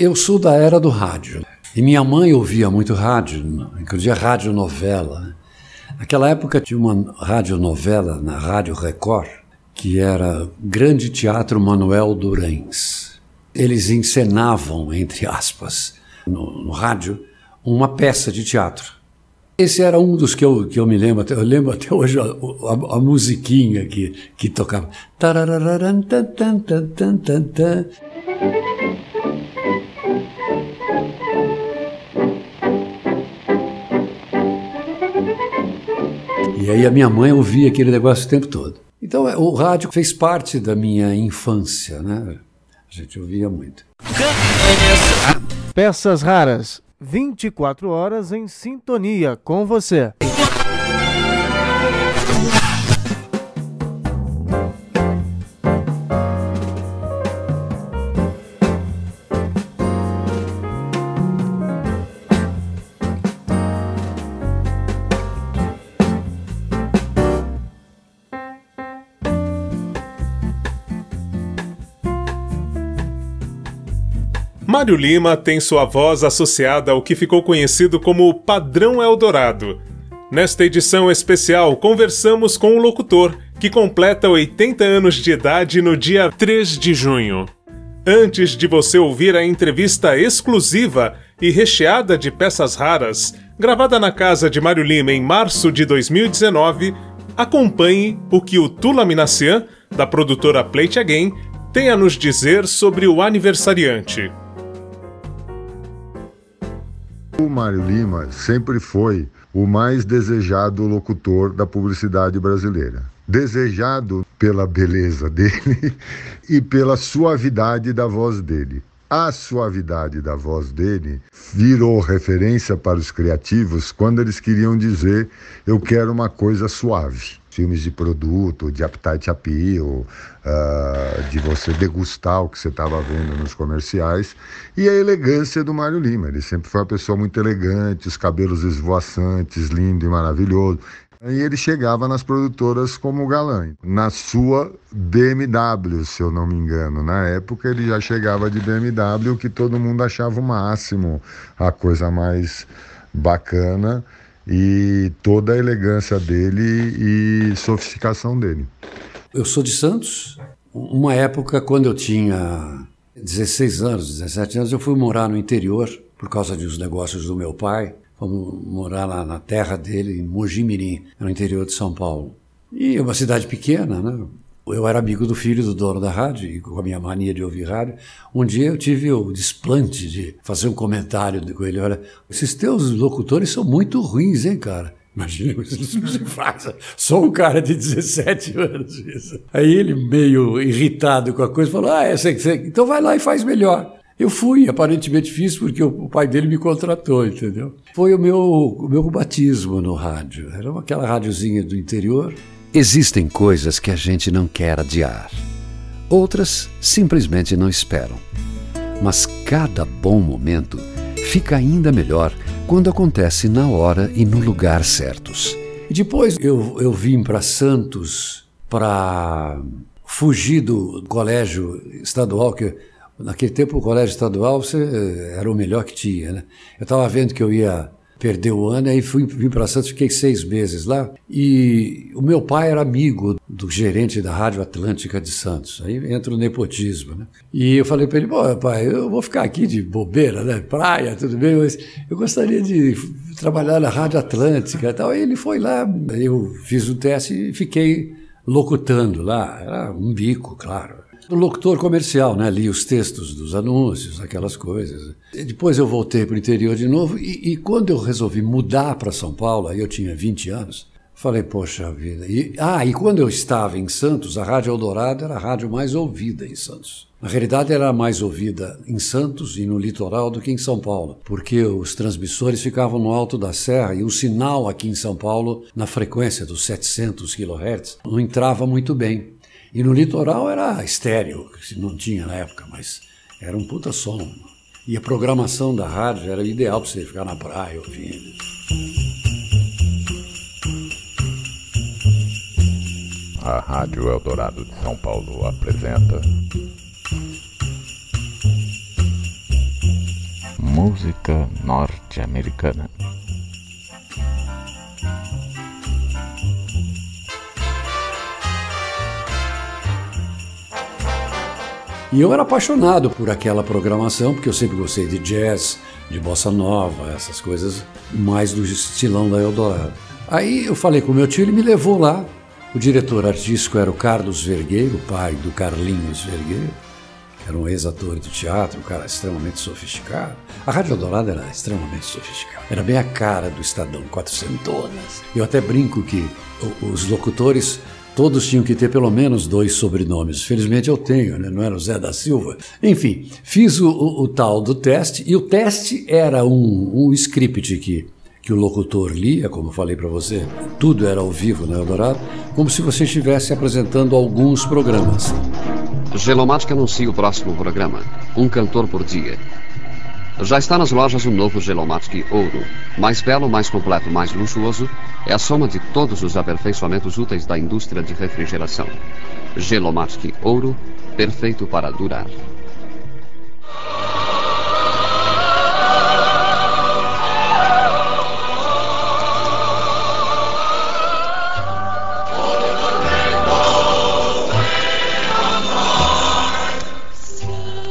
Eu sou da era do rádio. E minha mãe ouvia muito rádio, inclusive rádio novela. Né? Naquela época tinha uma radionovela na Rádio Record, que era Grande Teatro Manuel Durães. Eles encenavam, entre aspas, no, no rádio, uma peça de teatro. Esse era um dos que eu, que eu me lembro, eu lembro até hoje a, a, a musiquinha que, que tocava. E aí a minha mãe ouvia aquele negócio o tempo todo. Então o rádio fez parte da minha infância, né? A gente ouvia muito. Peças raras, 24 horas em sintonia com você. Mário Lima tem sua voz associada ao que ficou conhecido como Padrão Eldorado. Nesta edição especial, conversamos com o locutor, que completa 80 anos de idade no dia 3 de junho. Antes de você ouvir a entrevista exclusiva e recheada de peças raras, gravada na casa de Mário Lima em março de 2019, acompanhe o que o Tula Minassian, da produtora Plate Again, tem a nos dizer sobre o aniversariante. O Mário Lima sempre foi o mais desejado locutor da publicidade brasileira. Desejado pela beleza dele e pela suavidade da voz dele. A suavidade da voz dele virou referência para os criativos quando eles queriam dizer eu quero uma coisa suave filmes de produto, de appetite appeal, uh, de você degustar o que você estava vendo nos comerciais, e a elegância do Mário Lima. Ele sempre foi uma pessoa muito elegante, os cabelos esvoaçantes, lindo e maravilhoso. E ele chegava nas produtoras como galã. Na sua BMW, se eu não me engano. Na época ele já chegava de BMW, que todo mundo achava o máximo, a coisa mais bacana e toda a elegância dele e sofisticação dele. Eu sou de Santos. Uma época, quando eu tinha 16 anos, 17 anos, eu fui morar no interior por causa dos negócios do meu pai. Fomos morar lá na terra dele, em Mojimirim, no interior de São Paulo. E é uma cidade pequena, né? Eu era amigo do filho do dono da rádio, e com a minha mania de ouvir rádio, um dia eu tive o desplante de fazer um comentário com ele. Olha, esses teus locutores são muito ruins, hein, cara? Imagina, isso se faz. Sou um cara de 17 anos. Isso. Aí ele, meio irritado com a coisa, falou: Ah, é, sei, sei. então vai lá e faz melhor. Eu fui, aparentemente fiz porque o pai dele me contratou, entendeu? Foi o meu, o meu batismo no rádio. Era aquela rádiozinha do interior, Existem coisas que a gente não quer adiar, outras simplesmente não esperam. Mas cada bom momento fica ainda melhor quando acontece na hora e no lugar certos. Depois eu, eu vim para Santos para fugir do colégio estadual, que naquele tempo o colégio estadual eh, era o melhor que tinha. Né? Eu estava vendo que eu ia perdeu o ano, aí fui, vim para Santos, fiquei seis meses lá. E o meu pai era amigo do gerente da Rádio Atlântica de Santos. Aí entra o nepotismo, né? E eu falei para ele, pô, pai, eu vou ficar aqui de bobeira, né? Praia, tudo bem, mas eu gostaria de trabalhar na Rádio Atlântica e tal. Aí ele foi lá, eu fiz o teste e fiquei locutando lá. Era um bico, claro do locutor comercial, né? Li os textos dos anúncios, aquelas coisas. E depois eu voltei para o interior de novo e, e, quando eu resolvi mudar para São Paulo, aí eu tinha 20 anos, falei, poxa vida. E, ah, e quando eu estava em Santos, a Rádio Eldorado era a rádio mais ouvida em Santos. Na realidade, era mais ouvida em Santos e no litoral do que em São Paulo, porque os transmissores ficavam no alto da serra e o sinal aqui em São Paulo, na frequência dos 700 kHz, não entrava muito bem. E no litoral era estéreo, que não tinha na época, mas era um puta som. E a programação da rádio era ideal para você ficar na praia ouvindo. A Rádio Eldorado de São Paulo apresenta. música norte-americana. E eu era apaixonado por aquela programação, porque eu sempre gostei de jazz, de bossa nova, essas coisas mais do estilão da Eldorado. Aí eu falei com meu tio, ele me levou lá. O diretor artístico era o Carlos Vergueiro, pai do Carlinhos Vergueiro, que era um ex-ator de teatro, um cara extremamente sofisticado. A Rádio Eldorado era extremamente sofisticada. Era bem a cara do Estadão, quatrocentonas. Eu até brinco que os locutores todos tinham que ter pelo menos dois sobrenomes. Felizmente eu tenho, né? não era o Zé da Silva. Enfim, fiz o, o, o tal do teste, e o teste era um, um script que que o locutor lia, como falei para você, tudo era ao vivo na Eldorado, como se você estivesse apresentando alguns programas. Gelomática anuncia o próximo programa, um cantor por dia. Já está nas lojas o novo Gelomatic Ouro. Mais belo, mais completo, mais luxuoso, é a soma de todos os aperfeiçoamentos úteis da indústria de refrigeração. Gelomatic Ouro, perfeito para durar.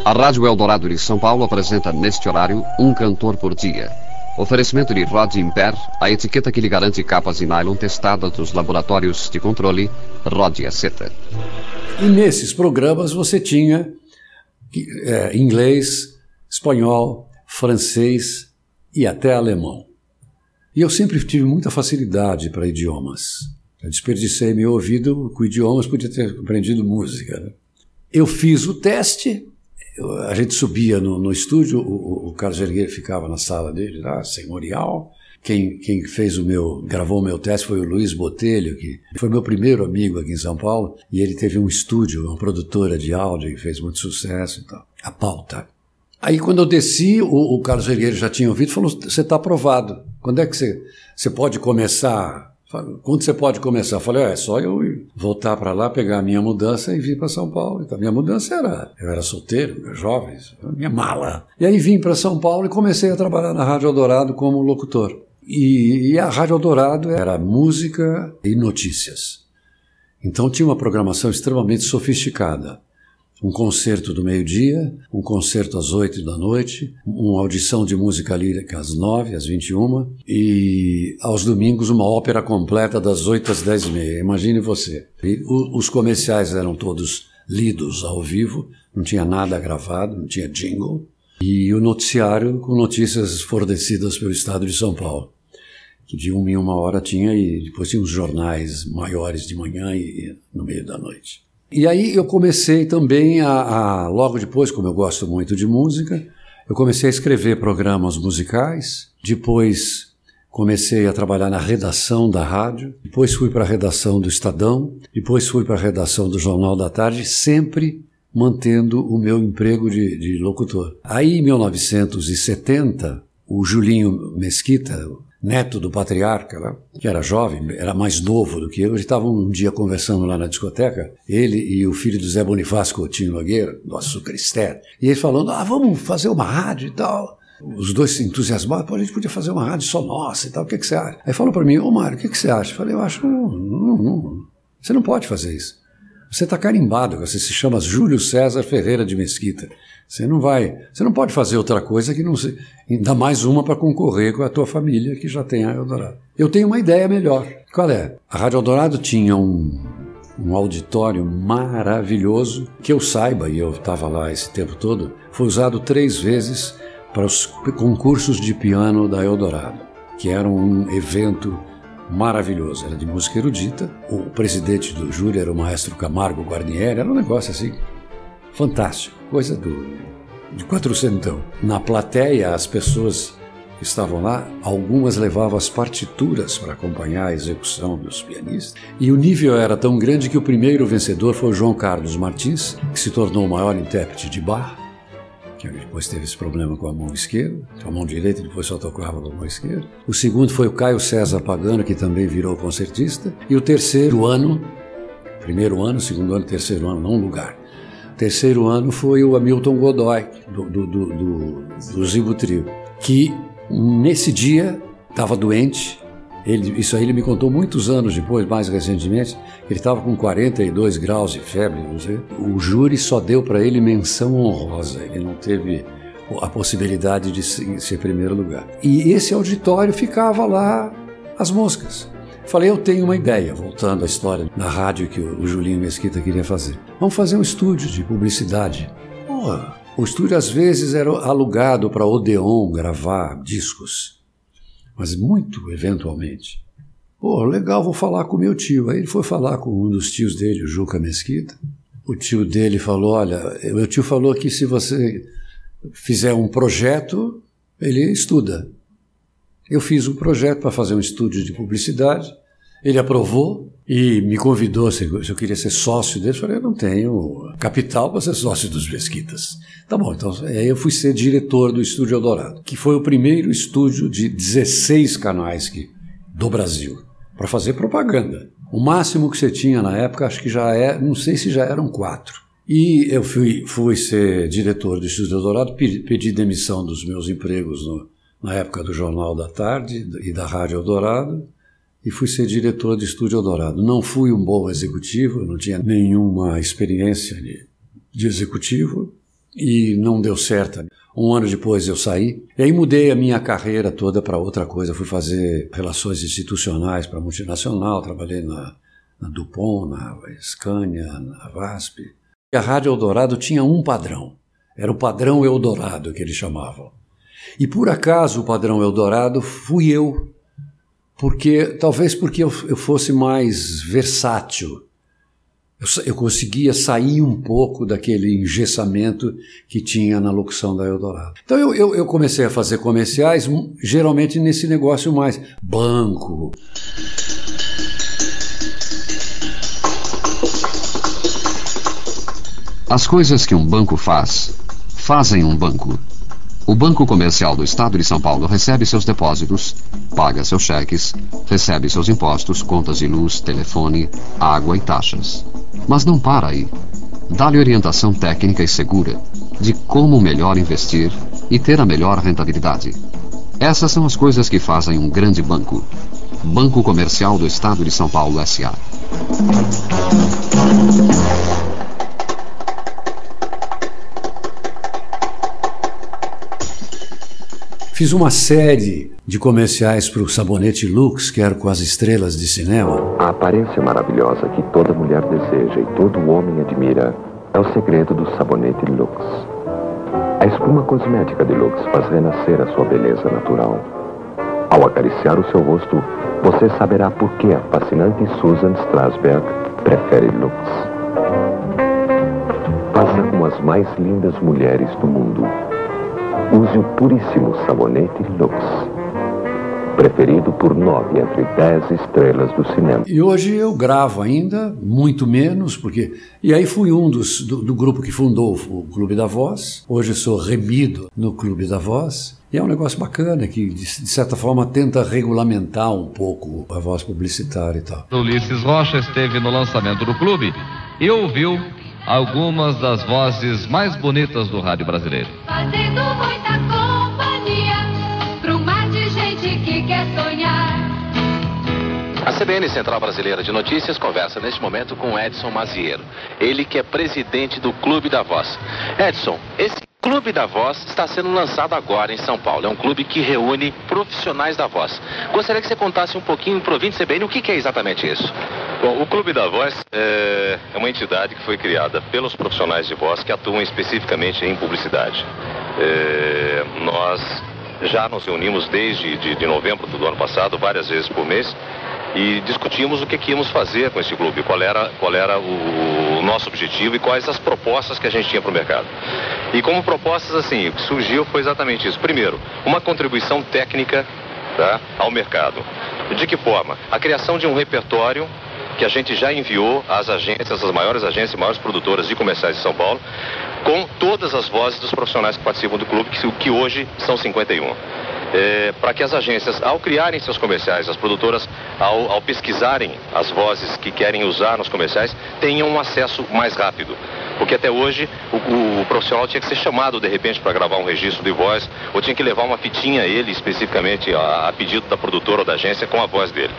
A Rádio Eldorado de São Paulo apresenta neste horário um cantor por dia. Oferecimento de Rod Imper, a etiqueta que lhe garante capas de nylon testada dos laboratórios de controle Rod Aceta. E nesses programas você tinha é, inglês, espanhol, francês e até alemão. E eu sempre tive muita facilidade para idiomas. Eu desperdicei meu ouvido com idiomas, podia ter aprendido música. Né? Eu fiz o teste a gente subia no, no estúdio, o, o Carlos Ergueiro ficava na sala dele, lá, senhorial. Quem, quem fez o meu, gravou o meu teste foi o Luiz Botelho, que foi meu primeiro amigo aqui em São Paulo, e ele teve um estúdio, uma produtora de áudio que fez muito sucesso e tal. A pauta. Aí quando eu desci, o, o Carlos Ergueiro já tinha ouvido falou: você está aprovado. Quando é que você pode começar quando você pode começar? Eu falei, é só eu voltar para lá, pegar a minha mudança e vir para São Paulo. Então, a minha mudança era, eu era solteiro, jovem, minha mala. E aí vim para São Paulo e comecei a trabalhar na Rádio Eldorado como locutor. E, e a Rádio Eldorado era música e notícias. Então tinha uma programação extremamente sofisticada um concerto do meio-dia, um concerto às oito da noite, uma audição de música lírica às nove, às vinte e uma, e aos domingos uma ópera completa das oito às dez e meia. Imagine você. E o, os comerciais eram todos lidos ao vivo, não tinha nada gravado, não tinha jingle, e o noticiário com notícias fornecidas pelo Estado de São Paulo que de uma em uma hora tinha, e depois tinha os jornais maiores de manhã e no meio da noite. E aí eu comecei também a, a, logo depois, como eu gosto muito de música, eu comecei a escrever programas musicais, depois comecei a trabalhar na redação da rádio, depois fui para a redação do Estadão, depois fui para a redação do Jornal da Tarde, sempre mantendo o meu emprego de, de locutor. Aí, em 1970, o Julinho Mesquita, neto do patriarca, lá, que era jovem, era mais novo do que eu. Eles estavam um dia conversando lá na discoteca, ele e o filho do Zé Bonifácio Coutinho Nogueira, nosso Cristé, e ele falando: ah, vamos fazer uma rádio e tal. Os dois se entusiasmaram, Pô, a gente podia fazer uma rádio só nossa e tal, o que, que você acha? Aí falou para mim, ô Mário, o que, que você acha? Eu falei, eu acho, não, não, não, você não pode fazer isso. Você está carimbado, você se chama Júlio César Ferreira de Mesquita. Você não vai, você não pode fazer outra coisa que não se, ainda mais uma para concorrer com a tua família que já tem a Eldorado. Eu tenho uma ideia melhor. Qual é? A Rádio Eldorado tinha um, um auditório maravilhoso que eu saiba e eu estava lá esse tempo todo, foi usado três vezes para os concursos de piano da Eldorado, que era um evento maravilhoso, era de música erudita. O presidente do júri era o maestro Camargo Guarnieri, era um negócio assim fantástico, coisa do, de quatrocentão. Na plateia, as pessoas que estavam lá, algumas levavam as partituras para acompanhar a execução dos pianistas. E o nível era tão grande que o primeiro vencedor foi o João Carlos Martins, que se tornou o maior intérprete de Bach, que depois teve esse problema com a mão esquerda, com a mão direita depois só tocava com a mão esquerda. O segundo foi o Caio César Pagano, que também virou concertista. E o terceiro ano, primeiro ano, segundo ano, terceiro ano, não lugar, terceiro ano foi o Hamilton Godoy, do, do, do, do, do Zibo Trio, que nesse dia estava doente. Ele, isso aí ele me contou muitos anos depois, mais recentemente, ele estava com 42 graus de febre. O júri só deu para ele menção honrosa, ele não teve a possibilidade de ser primeiro lugar. E esse auditório ficava lá as moscas. Falei, eu tenho uma ideia, voltando à história na rádio que o Julinho Mesquita queria fazer. Vamos fazer um estúdio de publicidade. Porra, o estúdio às vezes era alugado para Odeon gravar discos, mas muito eventualmente. Pô, legal, vou falar com meu tio. Aí ele foi falar com um dos tios dele, o Juca Mesquita. O tio dele falou: Olha, meu tio falou que se você fizer um projeto, ele estuda. Eu fiz um projeto para fazer um estúdio de publicidade, ele aprovou e me convidou se eu queria ser sócio dele. Eu falei, eu não tenho capital para ser sócio dos Mesquitas. Tá bom, então aí eu fui ser diretor do Estúdio Eldorado, que foi o primeiro estúdio de 16 canais que, do Brasil, para fazer propaganda. O máximo que você tinha na época, acho que já é, não sei se já eram quatro. E eu fui, fui ser diretor do Estúdio Eldorado, pedi, demissão dos meus empregos no, na época do Jornal da Tarde e da Rádio Eldorado, e fui ser diretor do Estúdio Eldorado. Não fui um bom executivo, não tinha nenhuma experiência de, de executivo e não deu certo. Um ano depois eu saí, e aí mudei a minha carreira toda para outra coisa. Fui fazer relações institucionais para multinacional, trabalhei na, na Dupont, na Scania, na VASP. E a Rádio Eldorado tinha um padrão, era o padrão Eldorado que eles chamavam. E por acaso o padrão Eldorado fui eu, porque talvez porque eu, eu fosse mais versátil. Eu, eu, conseguia sair um pouco daquele engessamento que tinha na locução da Eldorado. Então eu, eu, eu comecei a fazer comerciais, hum, geralmente nesse negócio mais banco. As coisas que um banco faz, fazem um banco. O Banco Comercial do Estado de São Paulo recebe seus depósitos, paga seus cheques, recebe seus impostos, contas de luz, telefone, água e taxas. Mas não para aí. Dá-lhe orientação técnica e segura de como melhor investir e ter a melhor rentabilidade. Essas são as coisas que fazem um grande banco. Banco Comercial do Estado de São Paulo S.A. Fiz uma série de comerciais para o sabonete Lux, que era com as estrelas de cinema. A aparência maravilhosa que toda mulher deseja e todo homem admira é o segredo do sabonete Lux. A espuma cosmética de Lux faz renascer a sua beleza natural. Ao acariciar o seu rosto, você saberá por que a fascinante Susan Strasberg prefere Lux. Faça com as mais lindas mulheres do mundo Use o puríssimo sabonete Lux. Preferido por nove entre dez estrelas do cinema. E hoje eu gravo ainda, muito menos, porque. E aí fui um dos, do, do grupo que fundou o Clube da Voz. Hoje sou remido no Clube da Voz. E é um negócio bacana que, de, de, certa forma, tenta regulamentar um pouco a voz publicitária e tal. Ulisses Rocha esteve no lançamento do clube e ouviu algumas das vozes mais bonitas do rádio brasileiro. Fazendo muita companhia A CBN Central Brasileira de Notícias conversa neste momento com Edson Maziero, ele que é presidente do Clube da Voz. Edson, esse Clube da Voz está sendo lançado agora em São Paulo. É um clube que reúne profissionais da voz. Gostaria que você contasse um pouquinho para o CBN o que, que é exatamente isso. Bom, o Clube da Voz é, é uma entidade que foi criada pelos profissionais de voz que atuam especificamente em publicidade. É, nós já nos reunimos desde de, de novembro do ano passado, várias vezes por mês, e discutimos o que, que íamos fazer com esse clube, qual era, qual era o, o nosso objetivo e quais as propostas que a gente tinha para o mercado. E como propostas, assim, o que surgiu foi exatamente isso. Primeiro, uma contribuição técnica tá, ao mercado. De que forma? A criação de um repertório que a gente já enviou às agências, as maiores agências, maiores produtoras de comerciais de São Paulo, com todas as vozes dos profissionais que participam do clube, que, que hoje são 51. É, para que as agências, ao criarem seus comerciais, as produtoras ao, ao pesquisarem as vozes que querem usar nos comerciais, tenham um acesso mais rápido. Porque até hoje o, o, o profissional tinha que ser chamado de repente para gravar um registro de voz, ou tinha que levar uma fitinha ele especificamente a, a pedido da produtora ou da agência com a voz dele.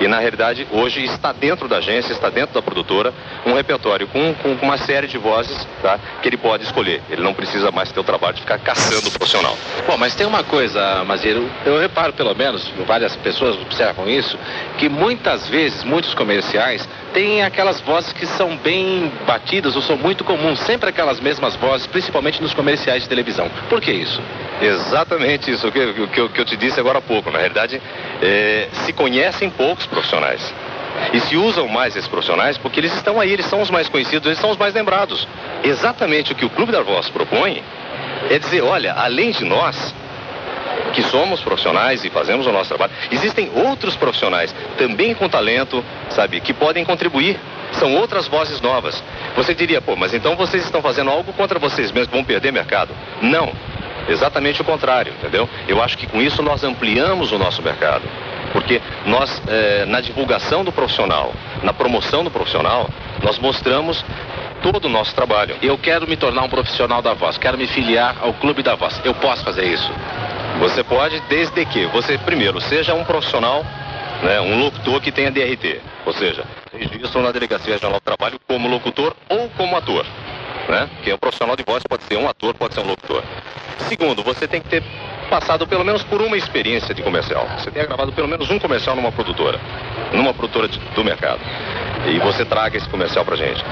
E na realidade hoje está dentro da agência, está dentro da produtora, um repertório com, com uma série de vozes tá, que ele pode escolher. Ele não precisa mais ter o trabalho de ficar caçando o profissional. Bom, mas tem uma coisa, Mazeiro, eu reparo pelo menos, várias pessoas observam isso, que muitas vezes, muitos comerciais têm aquelas vozes que são bem batidas ou são muito comuns, sempre aquelas mesmas vozes, principalmente nos comerciais de televisão. Por que isso? Exatamente isso que, que, que eu te disse agora há pouco. Na realidade, é, se conhecem poucos profissionais. E se usam mais esses profissionais porque eles estão aí, eles são os mais conhecidos, eles são os mais lembrados. Exatamente o que o Clube da Voz propõe é dizer, olha, além de nós, que somos profissionais e fazemos o nosso trabalho, existem outros profissionais também com talento, sabe, que podem contribuir. São outras vozes novas. Você diria, pô, mas então vocês estão fazendo algo contra vocês mesmos, vão perder mercado. Não. Exatamente o contrário, entendeu? Eu acho que com isso nós ampliamos o nosso mercado. Porque nós, eh, na divulgação do profissional, na promoção do profissional, nós mostramos todo o nosso trabalho. Eu quero me tornar um profissional da voz, quero me filiar ao Clube da Voz. Eu posso fazer isso? Você pode, desde que você, primeiro, seja um profissional, né, um locutor que tenha DRT. Ou seja, registro na Delegacia Regional do Trabalho como locutor ou como ator. Né? Porque o profissional de voz pode ser um ator, pode ser um locutor. Segundo, você tem que ter passado pelo menos por uma experiência de comercial. Você tenha gravado pelo menos um comercial numa produtora, numa produtora de, do mercado. E você traga esse comercial pra gente.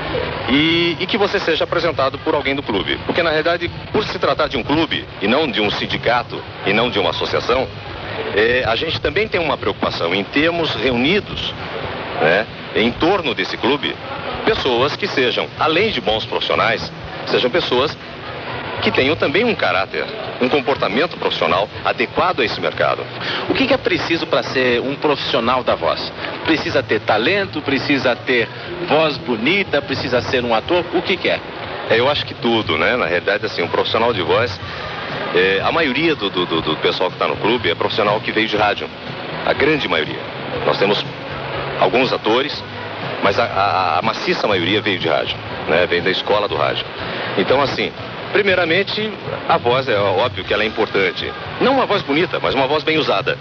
E, e, que você seja apresentado por alguém do clube. Porque na realidade, por se tratar de um clube e não de um sindicato e não de uma associação, é, a gente também tem uma preocupação em termos reunidos né, em torno desse clube pessoas que sejam, além de bons profissionais, sejam pessoas que tenham também um caráter, um comportamento profissional adequado a esse mercado. O que, é preciso para ser um profissional da voz? Precisa ter talento, precisa ter voz bonita, precisa ser um ator? O que, é? é? Eu acho que tudo, né? Na realidade, assim, um profissional de voz, é, a maioria do, do, do pessoal que está no clube é profissional que veio de rádio. A grande maioria. Nós temos alguns atores, mas a, a, a maciça maioria veio de rádio, né? Vem da escola do rádio. Então, assim, Primeiramente, a voz é óbvio que ela é importante. Não uma voz bonita, mas uma voz bem usada.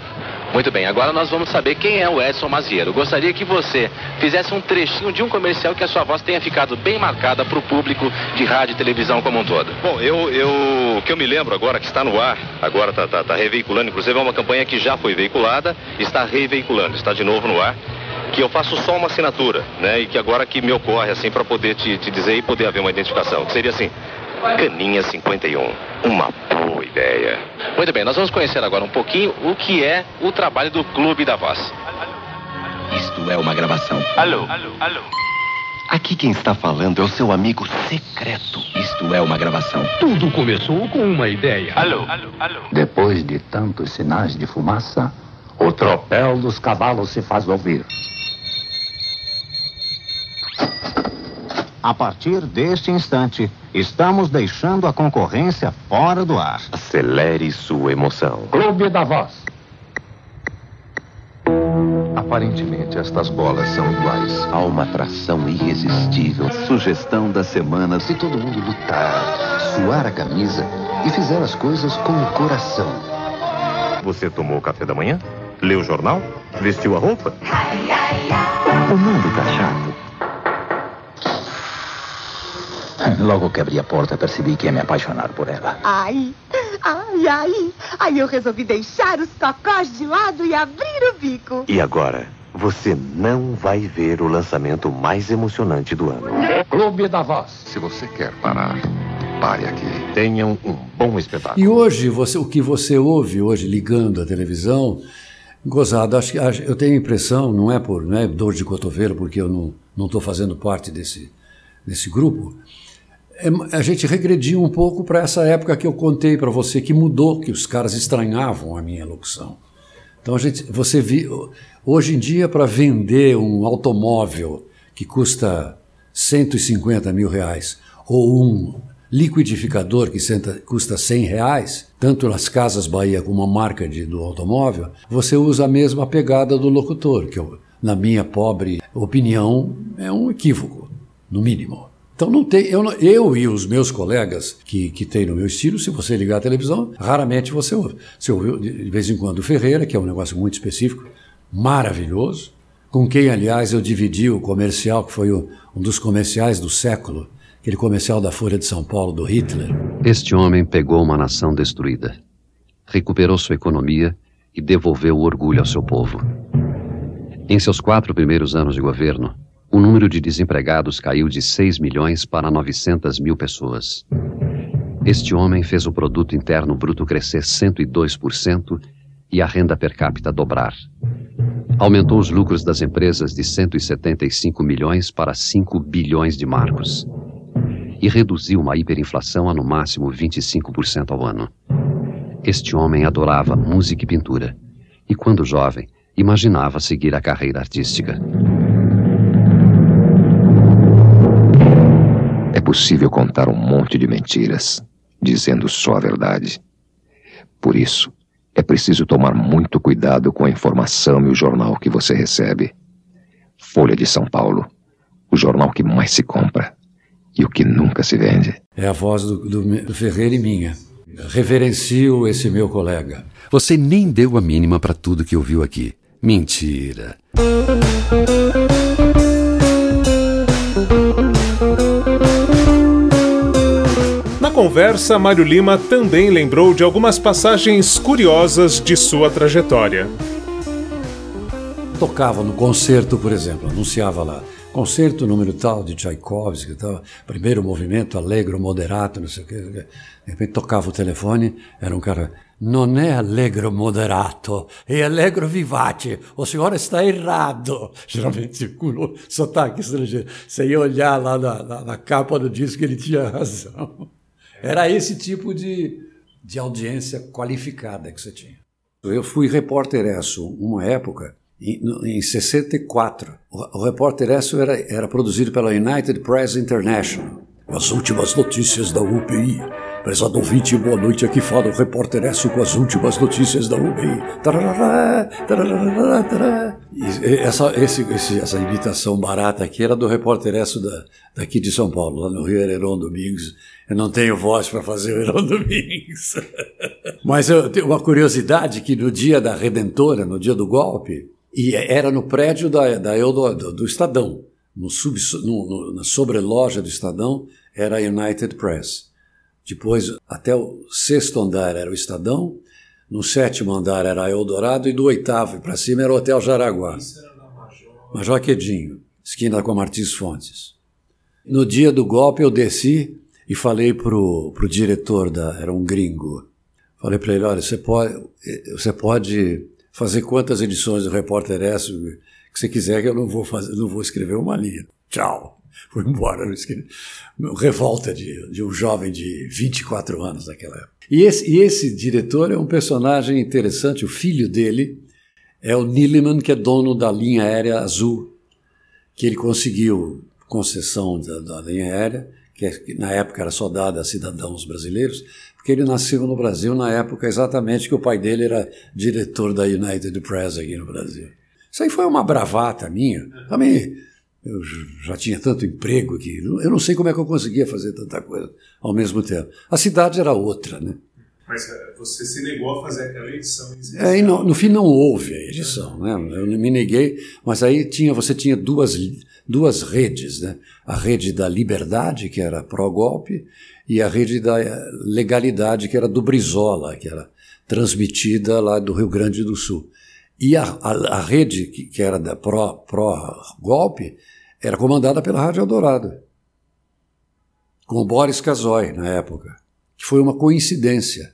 Muito bem, agora nós vamos saber quem é o Edson Maziero. Gostaria que você fizesse um trechinho de um comercial que a sua voz tenha ficado bem marcada para o público de rádio e televisão como um todo. Bom, eu, eu que eu me lembro agora que está no ar, agora está tá, tá reveiculando, inclusive é uma campanha que já foi veiculada, está reveiculando, está de novo no ar que eu faço só uma assinatura, né? E que agora que me ocorre assim para poder te, te dizer e poder haver uma identificação, que seria assim: Caninha 51. Uma boa ideia. Muito bem, nós vamos conhecer agora um pouquinho o que é o trabalho do Clube da Voz. Isto é uma gravação. Alô, alô, alô. Aqui quem está falando é o seu amigo secreto. Isto é uma gravação. Tudo começou com uma ideia. Alô, alô, alô. Depois de tantos sinais de fumaça, o tropel dos cavalos se faz ouvir. A partir deste instante, estamos deixando a concorrência fora do ar. Acelere sua emoção. Clube da Voz. Aparentemente, estas bolas são iguais. Há uma atração irresistível. Sugestão da semana: se todo mundo lutar, suar a camisa e fizer as coisas com o coração. Você tomou o café da manhã? Leu o jornal? Vestiu a roupa? O mundo tá chato. Logo que abri a porta, percebi que ia me apaixonar por ela. Ai, ai, ai. Aí eu resolvi deixar os cocós de lado e abrir o bico. E agora, você não vai ver o lançamento mais emocionante do ano. Clube da Voz. Se você quer parar, pare aqui. Tenham um bom espetáculo. E hoje, você, o que você ouve hoje ligando a televisão, gozado, acho, acho, eu tenho a impressão, não é por não é dor de cotovelo, porque eu não estou fazendo parte desse, desse grupo, a gente regrediu um pouco para essa época que eu contei para você que mudou, que os caras estranhavam a minha locução. Então a gente, você vi, hoje em dia para vender um automóvel que custa 150 mil reais ou um liquidificador que senta, custa 100 reais, tanto nas Casas Bahia como a marca de, do automóvel, você usa a mesma pegada do locutor, que eu, na minha pobre opinião é um equívoco, no mínimo. Então não tem, eu, eu e os meus colegas que, que tem no meu estilo, se você ligar a televisão, raramente você ouve. Você ouviu de vez em quando o Ferreira, que é um negócio muito específico, maravilhoso, com quem, aliás, eu dividi o comercial, que foi o, um dos comerciais do século, aquele comercial da Folha de São Paulo do Hitler. Este homem pegou uma nação destruída, recuperou sua economia e devolveu o orgulho ao seu povo. Em seus quatro primeiros anos de governo, o número de desempregados caiu de 6 milhões para 900 mil pessoas. Este homem fez o produto interno bruto crescer 102% e a renda per capita dobrar. Aumentou os lucros das empresas de 175 milhões para 5 bilhões de marcos. E reduziu uma hiperinflação a no máximo 25% ao ano. Este homem adorava música e pintura. E quando jovem, imaginava seguir a carreira artística. Possível contar um monte de mentiras, dizendo só a verdade. Por isso, é preciso tomar muito cuidado com a informação e o jornal que você recebe. Folha de São Paulo, o jornal que mais se compra e o que nunca se vende. É a voz do, do, Ferreira e minha. Reverencio esse meu colega. Você nem deu a mínima para tudo que ouviu aqui. Mentira. Conversa, Mário Lima também lembrou de algumas passagens curiosas de sua trajetória. Tocava no concerto, por exemplo, anunciava lá concerto número tal de Tchaikovsky, tal, primeiro movimento, alegro, moderato, não sei o que. De repente tocava o telefone, era um cara. Não é alegro moderato, é alegro vivace. O senhor está errado. Geralmente com sotaque estrangeiro. Você ia olhar lá na, na, na capa do disco, ele tinha razão. Era esse tipo de, de audiência qualificada que você tinha. Eu fui repórter ESSO uma época, em, em 64. O, o repórter ESSO era, era produzido pela United Press International. As últimas notícias da UPI. Prezado ouvinte, boa noite. Aqui fala o repórter Esso com as últimas notícias da UPI. E essa, esse, esse, essa imitação barata aqui era do repórter Esso da, daqui de São Paulo, lá no Rio Heron Domingos. Eu não tenho voz para fazer o Heron Domingos. Mas eu tenho uma curiosidade que no dia da Redentora, no dia do golpe, e era no prédio da, da do, do Estadão, no sub, no, no, na sobreloja do Estadão, era a United Press. Depois, até o sexto andar era o Estadão, no sétimo andar era Eldorado e do oitavo para cima era o Hotel Jaraguá. Isso era na Major. Major Quedinho, esquina com a Martins Fontes. No dia do golpe eu desci e falei pro, pro diretor da, era um gringo. Falei para ele, olha, você pode, você pode fazer quantas edições do Repórter S que você quiser que eu não vou fazer, não vou escrever uma linha. Tchau foi embora. Revolta de, de, um jovem de 24 anos naquela época. E esse, e esse diretor é um personagem interessante. O filho dele é o Niliman, que é dono da linha aérea azul, que ele conseguiu concessão da, da linha aérea, é, que na época era só dada a cidadãos brasileiros, porque ele nasceu no Brasil na época exatamente que o pai dele era diretor da United Press aqui no Brasil. Isso aí foi uma bravata minha. Também eu já tinha tanto emprego que eu não sei como é que eu conseguia fazer tanta coisa ao mesmo tempo. A cidade era outra, né? Mas eh, você se negou a fazer aquela edição? É, no, no, fim não houve a edição, né? Eu me neguei, mas aí tinha, você tinha duas, duas redes, né? A rede da liberdade, que era pró-golpe, e a rede da legalidade, que era do Brizola, que era transmitida lá do Rio Grande do Sul. E a, a, a rede, que, que era da pró-golpe, pró era comandada pela Rádio Eldorado, com o Boris Casoy, na época, que foi uma coincidência.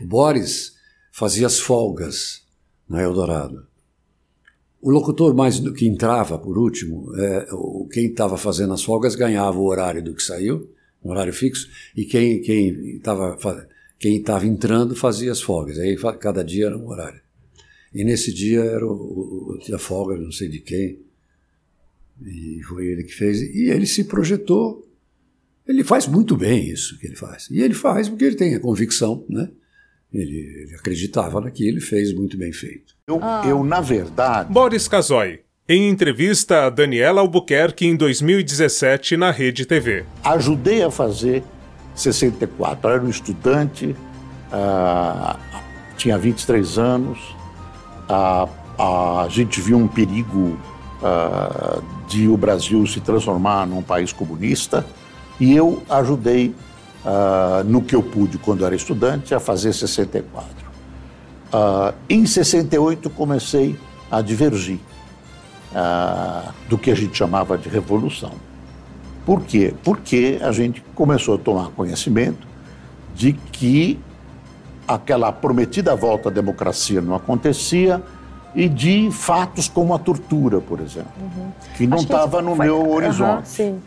O Boris fazia as folgas na Eldorado. O locutor mais que entrava, por último, é, quem estava fazendo as folgas ganhava o horário do que saiu, um horário fixo, e quem estava quem estava entrando fazia as folgas. Aí cada dia era um horário. E nesse dia era o, o, a folga, não sei de quem, e foi ele que fez. E ele se projetou. Ele faz muito bem isso que ele faz. E ele faz porque ele tem a convicção, né? Ele, ele acreditava naquilo e fez muito bem feito. Eu, ah. eu, na verdade. Boris Casoy, em entrevista a Daniela Albuquerque em 2017 na Rede TV. Ajudei a fazer 64. Eu era um estudante, uh, tinha 23 anos, uh, uh, a gente viu um perigo uh, de o Brasil se transformar num país comunista e eu ajudei uh, no que eu pude quando era estudante a fazer 64. Uh, em 68 comecei a divergir do que a gente chamava de revolução. Por quê? Porque a gente começou a tomar conhecimento de que aquela prometida volta à democracia não acontecia e de fatos como a tortura, por exemplo, uhum. que não estava no foi... meu horizonte. Uhum,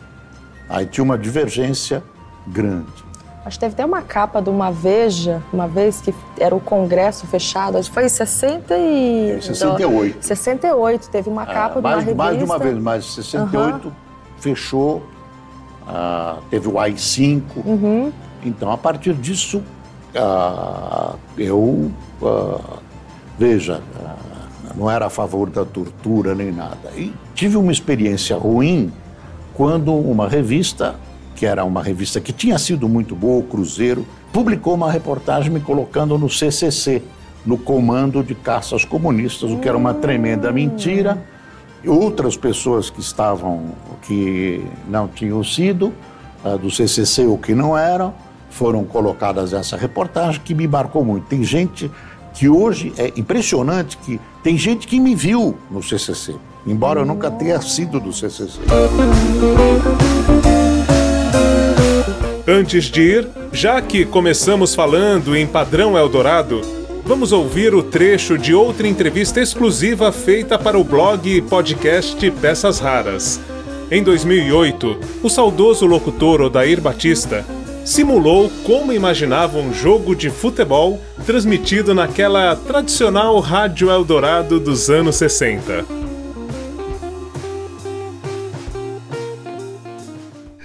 Aí tinha uma divergência grande. Acho que teve até uma capa de uma Veja, uma vez que era o Congresso fechado, acho que foi em 60 e... 68. 68, teve uma capa ah, de uma revista. Mais de uma vez, mas 68 uhum. fechou, ah, teve o AI-5. Uhum. Então, a partir disso, ah, eu... Ah, veja, ah, não era a favor da tortura nem nada. E tive uma experiência ruim quando uma revista, que era uma revista que tinha sido muito boa, o Cruzeiro, publicou uma reportagem me colocando no CCC, no comando de caças comunistas, o que era uma tremenda mentira. Outras pessoas que estavam, que não tinham sido do CCC ou que não eram, foram colocadas nessa reportagem que me marcou muito. Tem gente que hoje é impressionante que tem gente que me viu no CCC, embora eu nunca tenha sido do CCC. Antes de ir, já que começamos falando em Padrão Eldorado, vamos ouvir o trecho de outra entrevista exclusiva feita para o blog e podcast Peças Raras. Em 2008, o saudoso locutor Odair Batista simulou como imaginava um jogo de futebol transmitido naquela tradicional Rádio Eldorado dos anos 60.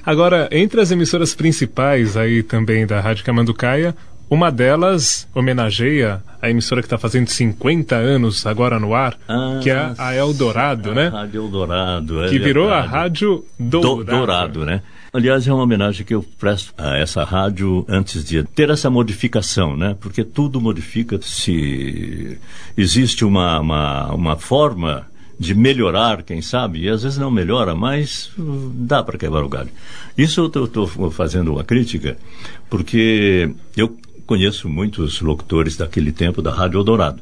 Agora, entre as emissoras principais aí também da Rádio Camanducaia, uma delas homenageia a emissora que está fazendo 50 anos agora no ar, ah, que é a Eldorado, né? A Rádio Eldorado, é Que virou a Rádio Dourado. Do, Dourado, né? Aliás, é uma homenagem que eu presto a essa rádio antes de ter essa modificação, né? Porque tudo modifica se existe uma, uma, uma forma de melhorar, quem sabe, e às vezes não melhora, mas dá para quebrar o galho. Isso eu estou fazendo uma crítica, porque eu conheço muitos locutores daquele tempo da Rádio Eldorado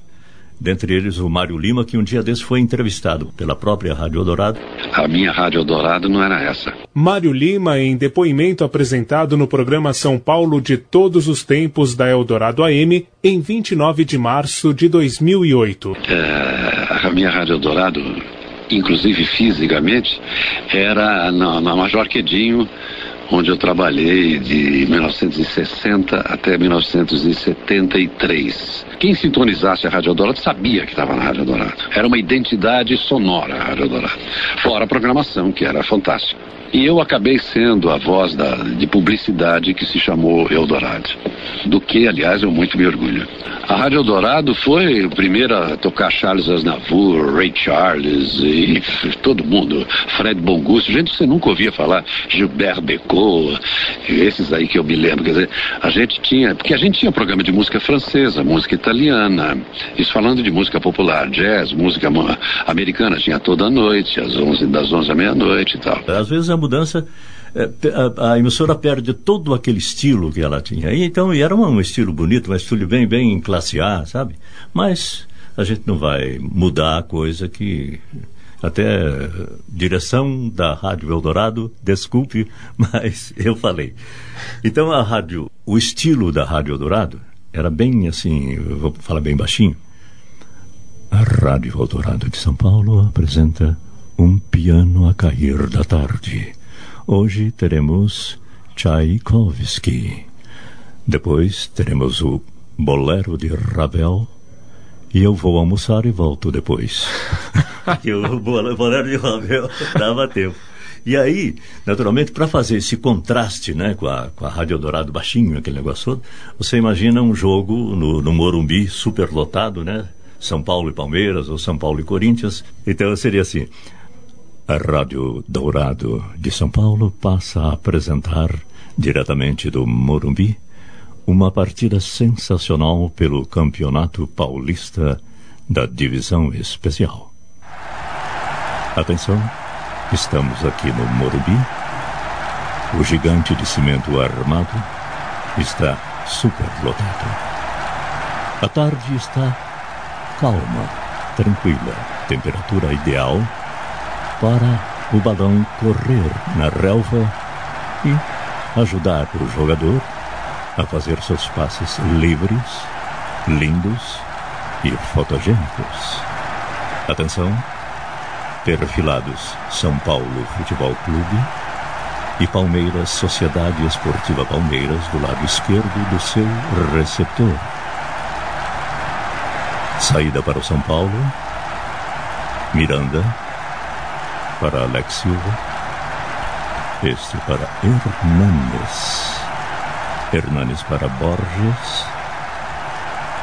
dentre eles o Mário Lima, que um dia desse foi entrevistado pela própria Rádio Eldorado. A minha Rádio Eldorado não era essa. Mário Lima, em depoimento apresentado no programa São Paulo de Todos os Tempos da Eldorado AM, em 29 de março de 2008. É, a minha Rádio Eldorado, inclusive fisicamente, era na, na Major Quedinho, onde eu trabalhei de 1960 até 1973. Quem sintonizasse a Rádio Dourado sabia que estava na Rádio Dourado. Era uma identidade sonora a Rádio Dourado. Fora a programação, que era fantástica. E eu acabei sendo a voz da, de publicidade que se chamou Eldorado. Do que, aliás, eu muito me orgulho. A Rádio Eldorado foi a primeira a tocar Charles Aznavour, Ray Charles e todo mundo, Fred Bongusto, gente que você nunca ouvia falar, Gilbert Becot, esses aí que eu me lembro. Quer dizer, a gente tinha, porque a gente tinha programa de música francesa, música italiana, isso falando de música popular, jazz, música americana, tinha toda noite, às 11, das 11 à meia-noite e tal. Às vezes mudança é, a, emissora perde todo aquele estilo que ela tinha. E, então, e era um, um, estilo bonito, um estilo bem, bem classe A, sabe? Mas a gente não vai mudar a coisa que até direção da Rádio Eldorado, desculpe, mas eu falei. Então a rádio, o estilo da Rádio Eldorado era bem assim, vou falar bem baixinho. A Rádio Eldorado de São Paulo apresenta um piano a cair da tarde. Hoje teremos Tchaikovsky. Depois teremos o Bolero de Ravel. E eu vou almoçar e volto depois. e o Bolero de Ravel dava tempo. E aí, naturalmente, para fazer esse contraste né, com, a, com a Rádio Eldorado baixinho, aquele negócio todo, você imagina um jogo no, no Morumbi superlotado, né? São Paulo e Palmeiras, ou São Paulo e Corinthians. Então seria assim. A Rádio Dourado de São Paulo passa a apresentar, diretamente do Morumbi, uma partida sensacional pelo Campeonato Paulista da Divisão Especial. Atenção, estamos aqui no Morumbi. O gigante de cimento armado está superlotado. A tarde está calma, tranquila, temperatura ideal para o balão correr na relva e ajudar o jogador a fazer seus passes livres, lindos e fotogênicos. Atenção, perfilados São Paulo Futebol Clube e Palmeiras Sociedade Esportiva Palmeiras do lado esquerdo do seu receptor. Saída para o São Paulo. Miranda para Alex Silva. Este para Hernanes. Hernanes para Borges.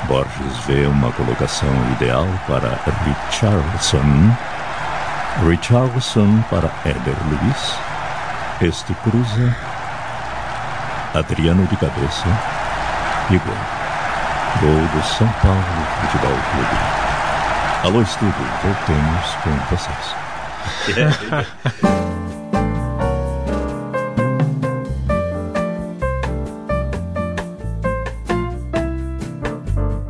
Borges vê uma colocação ideal para Richardson. Richardson para Éder Luiz. Este cruza. Adriano de cabeça. E gol. Gol do São Paulo Futebol Clube. Alô, estúdio, voltemos com vocês.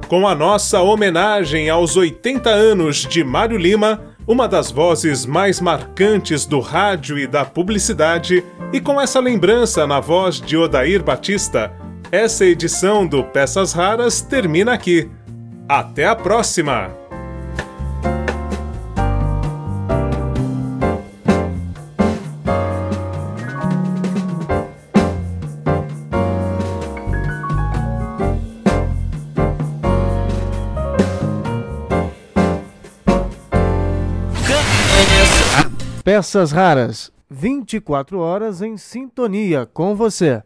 Com a nossa homenagem aos 80 anos de Mário Lima, uma das vozes mais marcantes do rádio e da publicidade, e com essa lembrança na voz de Odair Batista, essa edição do Peças Raras termina aqui. Até a próxima! Peças raras, 24 horas em sintonia com você.